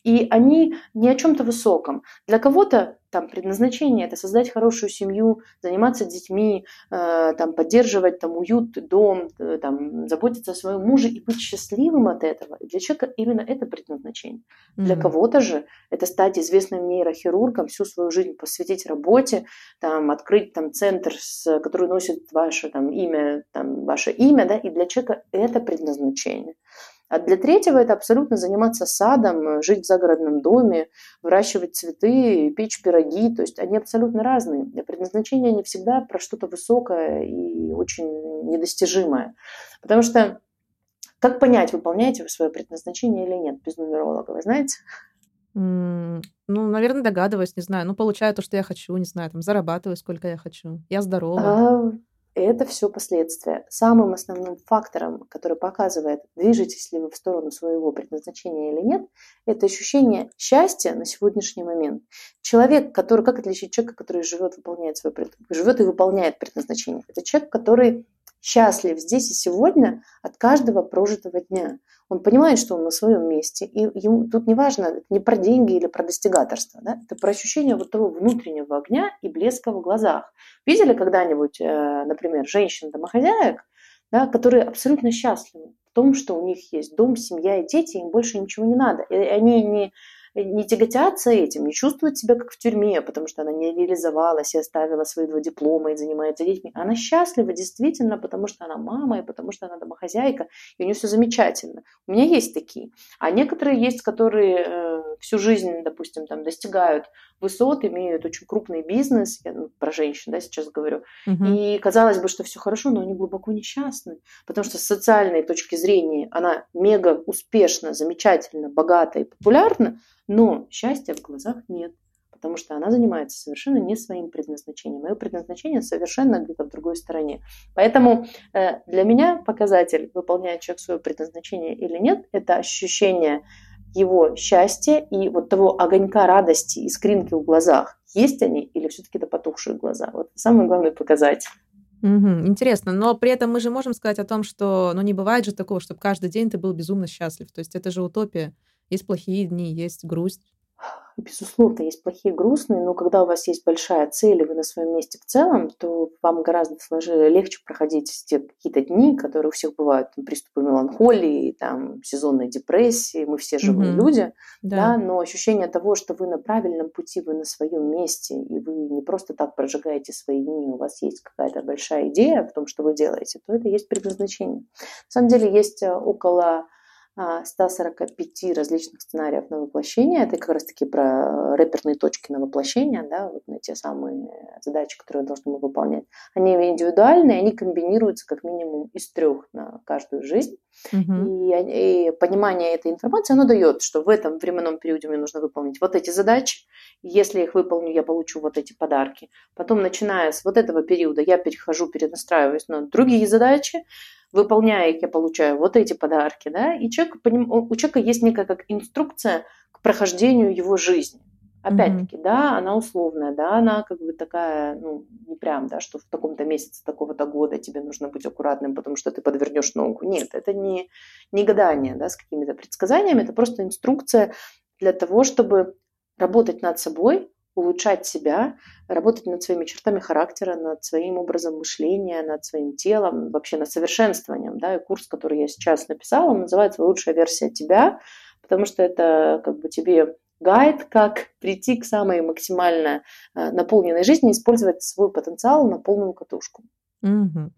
И они ни о чем-то высоком. Для кого-то там предназначение это создать хорошую семью, заниматься детьми, э, там поддерживать там уют, дом, э, там заботиться о своем муже и быть счастливым от этого. Для человека именно это предназначение. Mm-hmm. Для кого-то же это стать известным нейрохирургом, всю свою жизнь посвятить работе, там открыть там центр, с, который носит ваше там имя, там ваше имя, да, и для человека это предназначение. А для третьего это абсолютно заниматься садом, жить в загородном доме, выращивать цветы, печь пироги. То есть они абсолютно разные. Предназначения они всегда про что-то высокое и очень недостижимое. Потому что как понять, выполняете вы свое предназначение или нет без нумеролога, вы знаете? Ну, наверное, догадываюсь, не знаю. Ну, получаю то, что я хочу, не знаю, там, зарабатываю, сколько я хочу. Я здорова. А, это все последствия. Самым основным фактором, который показывает, движетесь ли вы в сторону своего предназначения или нет, это ощущение счастья на сегодняшний момент. Человек, который, как отличить человека, который живет, выполняет свое, живет и выполняет предназначение? Это человек, который счастлив здесь и сегодня от каждого прожитого дня. Он понимает, что он на своем месте, и ему тут не важно, это не про деньги или про достигаторство, да? это про ощущение вот того внутреннего огня и блеска в глазах. Видели когда-нибудь, э, например, женщин-домохозяек, да, которые абсолютно счастливы в том, что у них есть дом, семья и дети, им больше ничего не надо. И они не не тяготятся этим, не чувствует себя как в тюрьме, потому что она не реализовалась и оставила свои два диплома и занимается детьми. Она счастлива действительно, потому что она мама и потому что она домохозяйка, и у нее все замечательно. У меня есть такие. А некоторые есть, которые э, всю жизнь, допустим, там достигают высот, имеют очень крупный бизнес, я ну, про женщин, да, сейчас говорю, угу. и казалось бы, что все хорошо, но они глубоко несчастны, потому что с социальной точки зрения она мега успешна, замечательна, богата и популярна, но счастья в глазах нет потому что она занимается совершенно не своим предназначением. Ее предназначение совершенно где-то в другой стороне. Поэтому э, для меня показатель, выполняет человек свое предназначение или нет, это ощущение его счастья и вот того огонька радости, искринки в глазах. Есть они или все-таки это потухшие глаза? Вот самый главный показатель. Угу, интересно, но при этом мы же можем сказать о том, что ну, не бывает же такого, чтобы каждый день ты был безумно счастлив. То есть это же утопия. Есть плохие дни, есть грусть. Безусловно, есть плохие, грустные, но когда у вас есть большая цель, и вы на своем месте в целом, то вам гораздо сложнее, легче проходить те какие-то дни, которые у всех бывают, там, приступы меланхолии, там, сезонной депрессии, мы все живые угу. люди, да. да, но ощущение того, что вы на правильном пути, вы на своем месте, и вы не просто так прожигаете свои дни, у вас есть какая-то большая идея в том, что вы делаете, то это есть предназначение. На самом деле есть э, около 145 различных сценариев на воплощение. Это как раз-таки про рэперные точки на воплощение, да, вот на те самые задачи, которые должны мы выполнять. Они индивидуальные, они комбинируются как минимум из трех на каждую жизнь. Угу. И, и понимание этой информации, оно дает, что в этом временном периоде мне нужно выполнить вот эти задачи. Если я их выполню, я получу вот эти подарки. Потом, начиная с вот этого периода, я перехожу, перенастраиваюсь на другие задачи выполняя их, я получаю вот эти подарки, да, и человек, у человека есть некая как инструкция к прохождению его жизни. Опять-таки, mm-hmm. да, она условная, да, она как бы такая, ну, не прям, да, что в таком-то месяце такого-то года тебе нужно быть аккуратным, потому что ты подвернешь ногу. Нет, это не, не гадание, да, с какими-то предсказаниями, это просто инструкция для того, чтобы работать над собой, улучшать себя, работать над своими чертами характера, над своим образом мышления, над своим телом, вообще над совершенствованием. Да? И курс, который я сейчас написала, он называется «Лучшая версия тебя», потому что это как бы тебе гайд, как прийти к самой максимально э, наполненной жизни, использовать свой потенциал на полную катушку. Угу.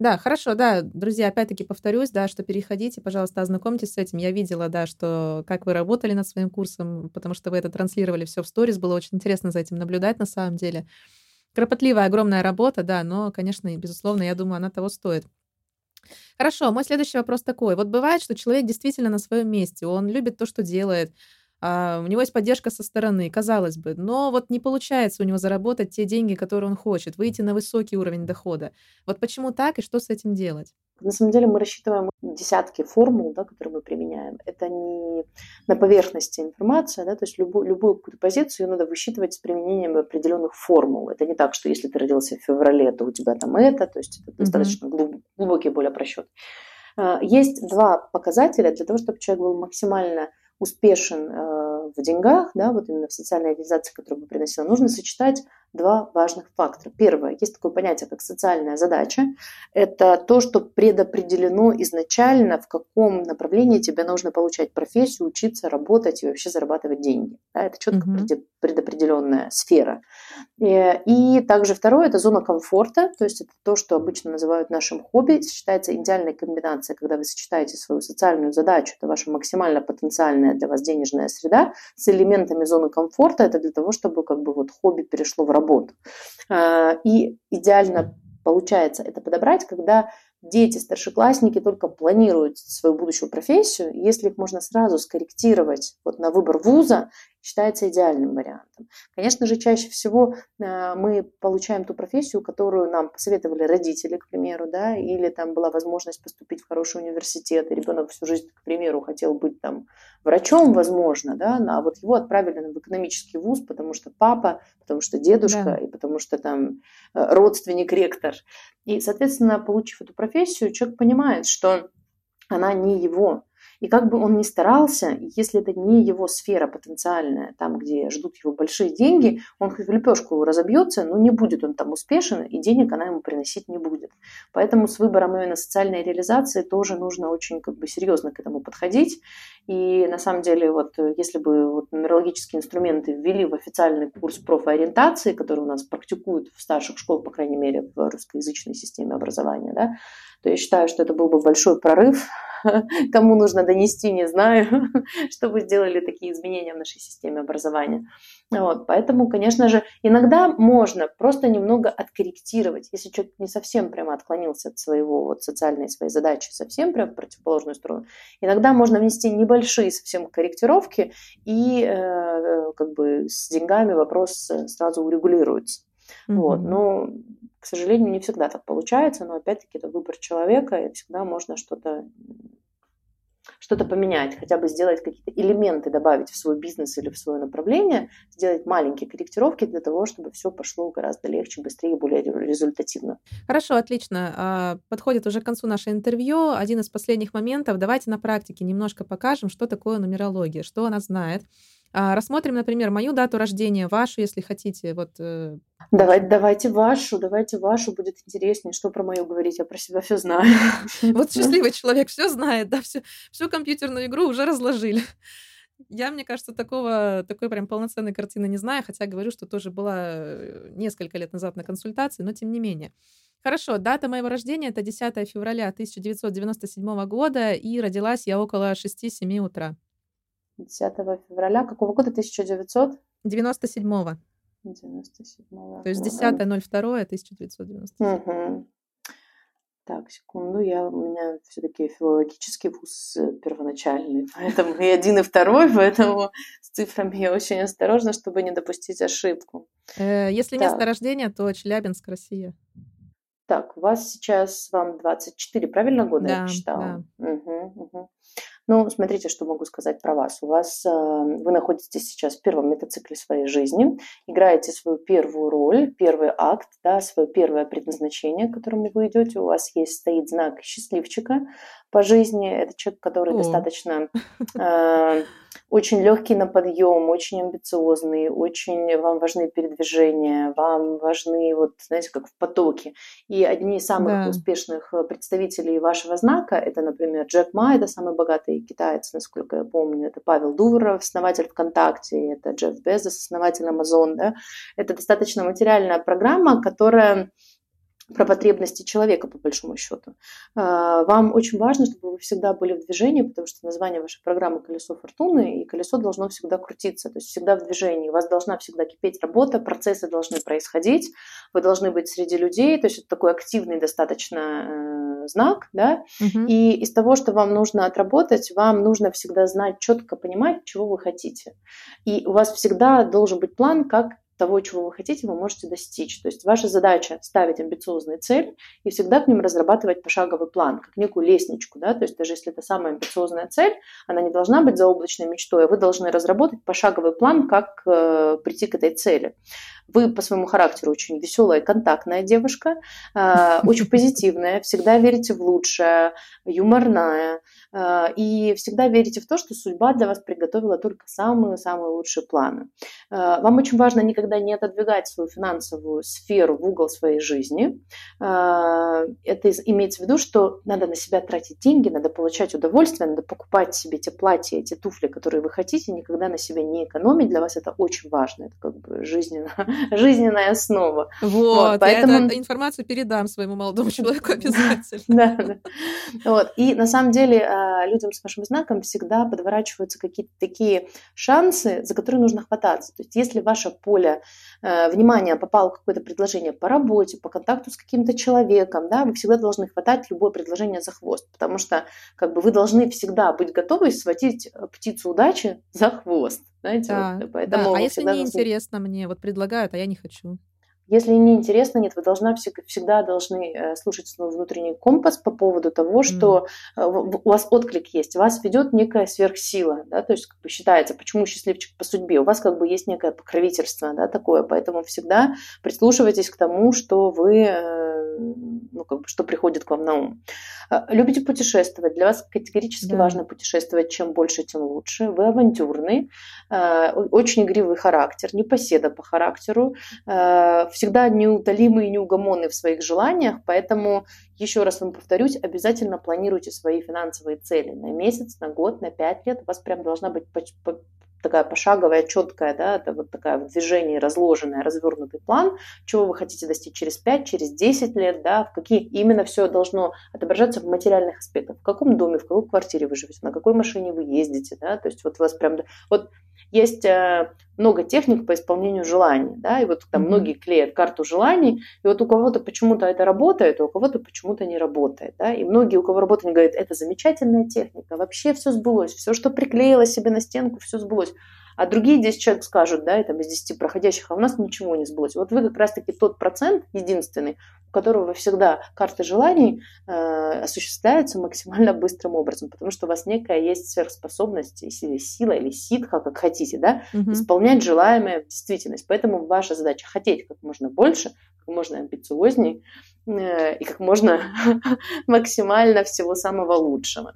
Да, хорошо, да, друзья, опять-таки повторюсь, да, что переходите, пожалуйста, ознакомьтесь с этим. Я видела, да, что как вы работали над своим курсом, потому что вы это транслировали все в сторис, было очень интересно за этим наблюдать на самом деле. Кропотливая, огромная работа, да, но, конечно, безусловно, я думаю, она того стоит. Хорошо, мой следующий вопрос такой. Вот бывает, что человек действительно на своем месте, он любит то, что делает, у него есть поддержка со стороны, казалось бы, но вот не получается у него заработать те деньги, которые он хочет, выйти на высокий уровень дохода. Вот почему так и что с этим делать? На самом деле мы рассчитываем десятки формул, да, которые мы применяем. Это не на поверхности информация, да, то есть любую, любую какую-то позицию ее надо высчитывать с применением определенных формул. Это не так, что если ты родился в феврале, то у тебя там это, то есть это mm-hmm. достаточно глубокий более просчет. А, есть два показателя для того, чтобы человек был максимально успешен э, в деньгах, да, вот именно в социальной реализации, которую бы приносила, нужно сочетать два важных фактора. Первое, есть такое понятие, как социальная задача. Это то, что предопределено изначально, в каком направлении тебе нужно получать профессию, учиться, работать и вообще зарабатывать деньги. Да, это четко угу. предопределенная сфера. И, э, и также второе – это зона комфорта, то есть это то, что обычно называют нашим хобби. Считается идеальной комбинацией, когда вы сочетаете свою социальную задачу, это ваша максимально потенциальная для вас денежная среда, с элементами зоны комфорта. Это для того, чтобы как бы вот хобби перешло в работу. А, и идеально получается это подобрать, когда дети, старшеклассники только планируют свою будущую профессию, если их можно сразу скорректировать вот на выбор вуза, считается идеальным вариантом. Конечно же, чаще всего э, мы получаем ту профессию, которую нам посоветовали родители, к примеру, да, или там была возможность поступить в хороший университет, и ребенок всю жизнь, к примеру, хотел быть там врачом, возможно, да, а вот его отправили в экономический вуз, потому что папа, потому что дедушка, да. и потому что там э, родственник, ректор. И, соответственно, получив эту профессию, человек понимает, что она не его, и как бы он ни старался, если это не его сфера потенциальная, там, где ждут его большие деньги, он хоть в лепешку разобьется, но не будет он там успешен, и денег она ему приносить не будет. Поэтому с выбором именно социальной реализации тоже нужно очень как бы серьезно к этому подходить. И на самом деле, вот если бы вот нумерологические инструменты ввели в официальный курс профориентации, который у нас практикуют в старших школах, по крайней мере, в русскоязычной системе образования, да, то я считаю, что это был бы большой прорыв кому нужно донести, не знаю, чтобы сделали такие изменения в нашей системе образования. Вот, поэтому, конечно же, иногда можно просто немного откорректировать, если человек не совсем прямо отклонился от своего вот, социальной своей задачи, совсем прямо в противоположную сторону. Иногда можно внести небольшие совсем корректировки, и э, как бы с деньгами вопрос сразу урегулируется. Mm-hmm. Вот, но, к сожалению, не всегда так получается, но опять-таки это выбор человека, и всегда можно что-то что-то поменять, хотя бы сделать какие-то элементы, добавить в свой бизнес или в свое направление, сделать маленькие корректировки для того, чтобы все пошло гораздо легче, быстрее и более результативно. Хорошо, отлично. А, подходит уже к концу наше интервью. Один из последних моментов. Давайте на практике немножко покажем, что такое нумерология, что она знает. А, рассмотрим, например, мою дату рождения, вашу, если хотите. Вот, э, Давайте, давайте вашу, давайте вашу, будет интереснее, что про мою говорить, я про себя все знаю. Вот счастливый человек все знает, да, всю, всю компьютерную игру уже разложили. Я, мне кажется, такого, такой прям полноценной картины не знаю, хотя говорю, что тоже была э, несколько лет назад на консультации, но тем не менее. Хорошо, дата моего рождения — это 10 февраля 1997 года, и родилась я около 6-7 утра. 10 февраля. Какого года? 1900? 97-го. 97-го. То есть 10.02 1997. Угу. Так, секунду, я, у меня все-таки филологический вуз э, первоначальный, поэтому и один, и второй, поэтому с цифрами я очень осторожна, чтобы не допустить ошибку. Э, если так. место рождения, то Челябинск, Россия. Так, у вас сейчас вам 24, правильно года да, я посчитала? Да. Угу, угу. Ну, смотрите, что могу сказать про вас. У вас, э, вы находитесь сейчас в первом метацикле своей жизни, играете свою первую роль, первый акт, да, свое первое предназначение, к которому вы идете. У вас есть стоит знак счастливчика по жизни. Это человек, который О. достаточно э, очень легкий на подъем, очень амбициозный, очень вам важны передвижения, вам важны, вот, знаете, как в потоке. И одни из самых да. успешных э, представителей вашего знака, это, например, Джек Ма, это самый богатый китаец, насколько я помню, это Павел Дуров, основатель ВКонтакте, это Джефф Безос, основатель Амазон, да. Это достаточно материальная программа, которая про потребности человека, по большому счету. А, вам очень важно, чтобы вы всегда были в движении, потому что название вашей программы «Колесо фортуны», и колесо должно всегда крутиться, то есть всегда в движении. У вас должна всегда кипеть работа, процессы должны происходить, вы должны быть среди людей, то есть это такой активный достаточно э, знак, да, угу. и из того, что вам нужно отработать, вам нужно всегда знать, четко понимать, чего вы хотите. И у вас всегда должен быть план, как того, чего вы хотите, вы можете достичь. То есть ваша задача ставить амбициозные цели и всегда к ним разрабатывать пошаговый план, как некую лестничку. Да? То есть даже если это самая амбициозная цель, она не должна быть заоблачной мечтой, а вы должны разработать пошаговый план, как э, прийти к этой цели. Вы по своему характеру очень веселая, контактная девушка, э, очень позитивная, всегда верите в лучшее, юморная, и всегда верите в то, что судьба для вас приготовила только самые-самые лучшие планы. Э, вам очень важно никогда не отодвигать свою финансовую сферу в угол своей жизни. Это имеется в виду, что надо на себя тратить деньги, надо получать удовольствие, надо покупать себе те платья, эти туфли, которые вы хотите, никогда на себя не экономить. Для вас это очень важно, это как бы жизненно жизненная основа. Вот, вот поэтому... я эту информацию передам своему молодому человеку обязательно. Да, да. Вот. И на самом деле людям с вашим знаком всегда подворачиваются какие-то такие шансы, за которые нужно хвататься. То есть если ваше поле э, внимания попало какое-то предложение по работе, по контакту с каким-то человеком, да, вы всегда должны хватать любое предложение за хвост, потому что как бы вы должны всегда быть готовы схватить э, птицу удачи за хвост. Знаете, да, вот, поэтому да. А если не должны... интересно мне, вот предлагают, а я не хочу. Если не интересно, нет, вы должна всегда должны э, слушать свой внутренний компас по поводу того, что mm. у вас отклик есть, вас ведет некая сверхсила, да, то есть как бы считается, почему счастливчик по судьбе, у вас как бы есть некое покровительство, да, такое, поэтому всегда прислушивайтесь к тому, что вы, э, ну как бы, что приходит к вам на ум. Любите путешествовать, для вас категорически да. важно путешествовать, чем больше, тем лучше. Вы авантюрный, очень игривый характер, непоседа по характеру, всегда неутолимый и неугомонный в своих желаниях, поэтому, еще раз вам повторюсь, обязательно планируйте свои финансовые цели на месяц, на год, на пять лет. У вас прям должна быть такая пошаговая, четкая, да, это вот такая в движении разложенная, развернутый план, чего вы хотите достичь через 5, через 10 лет, да, в какие именно все должно отображаться в материальных аспектах. В каком доме, в какой квартире вы живете, на какой машине вы ездите, да, то есть вот у вас прям, вот есть э, много техник по исполнению желаний, да, и вот там многие клеят карту желаний, и вот у кого-то почему-то это работает, а у кого-то почему-то не работает, да, и многие, у кого работает, говорят, это замечательная техника, вообще все сбылось, все, что приклеила себе на стенку, все сбылось. А другие 10 человек скажут, да, и там из 10 проходящих, а у нас ничего не сбылось. Вот вы как раз-таки тот процент единственный, у которого всегда карта желаний э, осуществляется максимально быстрым образом, потому что у вас некая есть сверхспособность, или сила, или ситха, как хотите, да, угу. исполнять желаемое в действительность. Поэтому ваша задача хотеть как можно больше, как можно амбициозней э, и как можно максимально всего самого лучшего.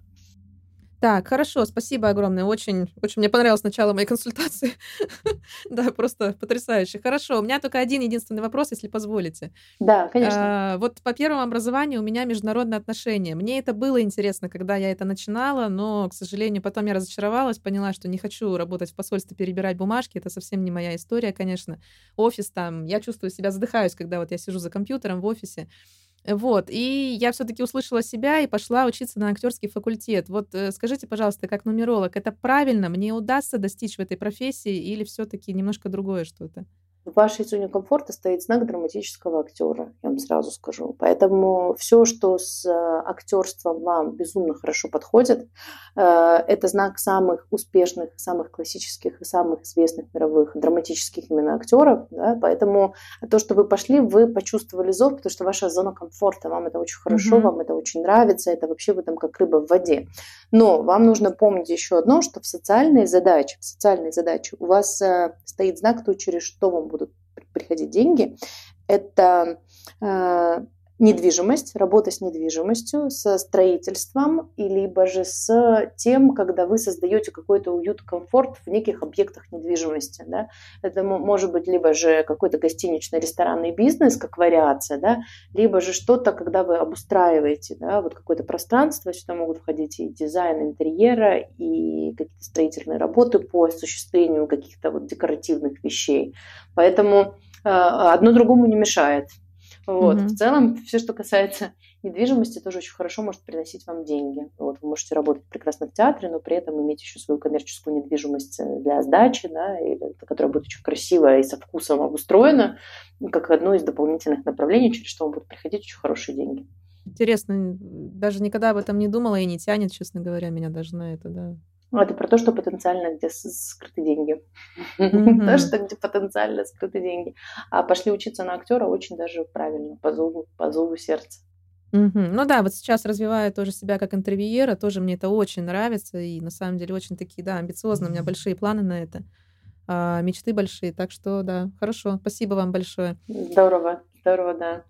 Так, хорошо, спасибо огромное. Очень, очень мне понравилось начало моей консультации. да, просто потрясающе. Хорошо, у меня только один единственный вопрос, если позволите. Да, конечно. А, вот по первому образованию у меня международные отношения. Мне это было интересно, когда я это начинала, но, к сожалению, потом я разочаровалась, поняла, что не хочу работать в посольстве, перебирать бумажки. Это совсем не моя история, конечно. Офис там, я чувствую себя, задыхаюсь, когда вот я сижу за компьютером в офисе. Вот, и я все-таки услышала себя и пошла учиться на актерский факультет. Вот э, скажите, пожалуйста, как нумеролог, это правильно? Мне удастся достичь в этой профессии или все-таки немножко другое что-то? В вашей зоне комфорта стоит знак драматического актера, я вам сразу скажу. Поэтому все, что с э, актерством вам безумно хорошо подходит, э, это знак самых успешных, самых классических и самых известных мировых драматических именно актеров. Да? Поэтому то, что вы пошли, вы почувствовали зов, потому что ваша зона комфорта, вам это очень хорошо, mm-hmm. вам это очень нравится, это вообще вы там как рыба в воде. Но вам нужно помнить еще одно, что в социальной задаче, в социальной задаче у вас э, стоит знак, то, через что вам будут приходить деньги, это э, недвижимость, работа с недвижимостью, со строительством, и либо же с тем, когда вы создаете какой-то уют, комфорт в неких объектах недвижимости. Да? Это может быть либо же какой-то гостиничный ресторанный бизнес, как вариация, да? либо же что-то, когда вы обустраиваете да, вот какое-то пространство, сюда могут входить и дизайн интерьера, и какие-то строительные работы по осуществлению каких-то вот декоративных вещей. Поэтому э, одно другому не мешает. Вот. Mm-hmm. В целом, все, что касается недвижимости, тоже очень хорошо может приносить вам деньги. Вот. Вы можете работать прекрасно в театре, но при этом иметь еще свою коммерческую недвижимость э, для сдачи, да, или, которая будет очень красиво и со вкусом обустроена, как одно из дополнительных направлений, через что вам будут приходить очень хорошие деньги. Интересно, даже никогда об этом не думала и не тянет, честно говоря, меня даже на это, да. Ну, это про то, что потенциально где скрыты деньги. Mm-hmm. то, что где потенциально скрыты деньги. А пошли учиться на актера очень даже правильно, по зову, по зову сердца. Mm-hmm. Ну да, вот сейчас развиваю тоже себя как интервьюера, тоже мне это очень нравится, и на самом деле очень такие, да, амбициозные, у меня большие планы на это, а, мечты большие, так что да, хорошо, спасибо вам большое. Здорово, здорово, да.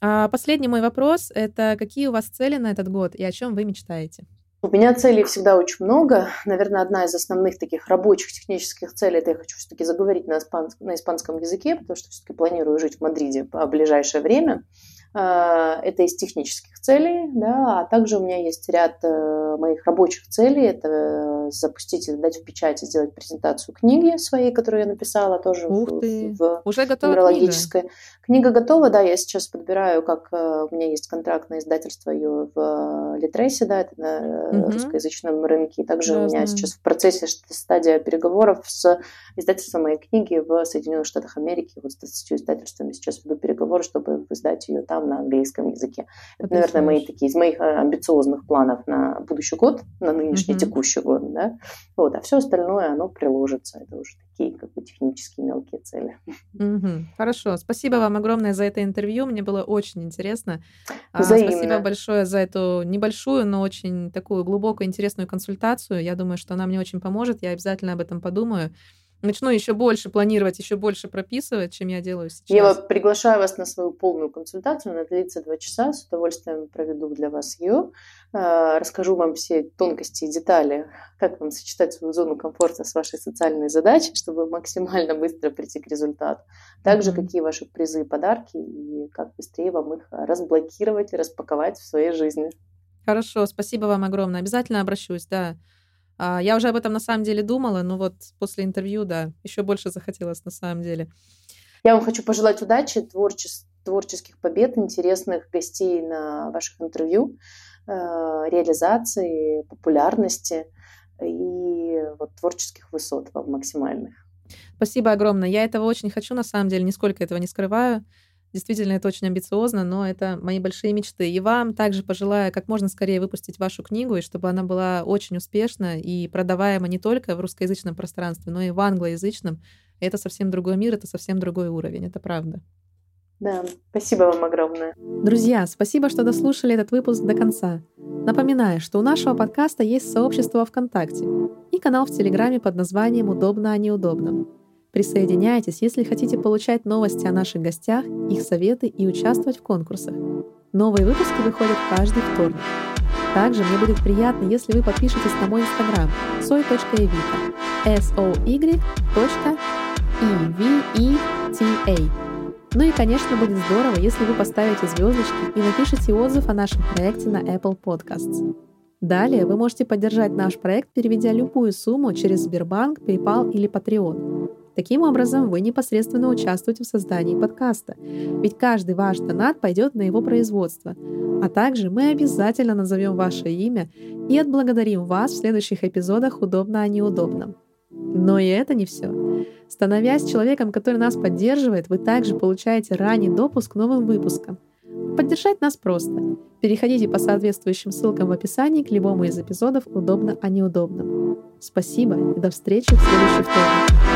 А последний мой вопрос – это какие у вас цели на этот год и о чем вы мечтаете? У меня целей всегда очень много. Наверное, одна из основных таких рабочих технических целей, это я хочу все-таки заговорить на, испанском, на испанском языке, потому что все-таки планирую жить в Мадриде в ближайшее время. А, это из технических целей, да, а также у меня есть ряд э, моих рабочих целей. Это запустить и дать в печать сделать презентацию книги своей, которую я написала тоже Ух в, ты. в Уже готова нумерологической. Книга. книга готова, да, я сейчас подбираю, как э, у меня есть контракт на издательство ее в Литресе, да, это на угу. русскоязычном рынке. И также да, у меня знаю. сейчас в процессе стадия переговоров с издательством моей книги в Соединенных Штатах Америки. Вот с 30 издательствами сейчас веду переговоры, чтобы издать ее там на английском языке. Это, наверное, мои такие из моих э, амбициозных планов на будущий год, на нынешний угу. текущий год, да. Вот, а все остальное, оно приложится. Это уже такие как бы технические мелкие цели. Угу. Хорошо. Спасибо вам огромное за это интервью. Мне было очень интересно. А, Взаимно. Спасибо большое за эту небольшую, но очень такую глубокую, интересную консультацию. Я думаю, что она мне очень поможет. Я обязательно об этом подумаю начну еще больше планировать, еще больше прописывать, чем я делаю сейчас. Я приглашаю вас на свою полную консультацию, она длится два часа, с удовольствием проведу для вас ее, а, расскажу вам все тонкости и детали, как вам сочетать свою зону комфорта с вашей социальной задачей, чтобы максимально быстро прийти к результату. Также mm-hmm. какие ваши призы и подарки, и как быстрее вам их разблокировать и распаковать в своей жизни. Хорошо, спасибо вам огромное. Обязательно обращусь, да. А, я уже об этом на самом деле думала, но вот после интервью, да, еще больше захотелось на самом деле. Я вам хочу пожелать удачи, творчес- творческих побед, интересных гостей на ваших интервью, э, реализации, популярности и вот творческих высот вам максимальных. Спасибо огромное. Я этого очень хочу, на самом деле, нисколько этого не скрываю. Действительно, это очень амбициозно, но это мои большие мечты. И вам также пожелаю как можно скорее выпустить вашу книгу, и чтобы она была очень успешна и продаваема не только в русскоязычном пространстве, но и в англоязычном. Это совсем другой мир, это совсем другой уровень, это правда. Да, спасибо вам огромное. Друзья, спасибо, что дослушали этот выпуск до конца. Напоминаю, что у нашего подкаста есть сообщество ВКонтакте и канал в Телеграме под названием «Удобно о неудобном». Присоединяйтесь, если хотите получать новости о наших гостях, их советы и участвовать в конкурсах. Новые выпуски выходят каждый вторник. Также мне будет приятно, если вы подпишетесь на мой инстаграм soy.evita s o y e ну и, конечно, будет здорово, если вы поставите звездочки и напишите отзыв о нашем проекте на Apple Podcasts. Далее вы можете поддержать наш проект, переведя любую сумму через Сбербанк, PayPal или Patreon. Таким образом, вы непосредственно участвуете в создании подкаста, ведь каждый ваш донат пойдет на его производство. А также мы обязательно назовем ваше имя и отблагодарим вас в следующих эпизодах «Удобно о неудобном». Но и это не все. Становясь человеком, который нас поддерживает, вы также получаете ранний допуск к новым выпускам. Поддержать нас просто. Переходите по соответствующим ссылкам в описании к любому из эпизодов «Удобно о неудобном». Спасибо и до встречи в следующий вторник.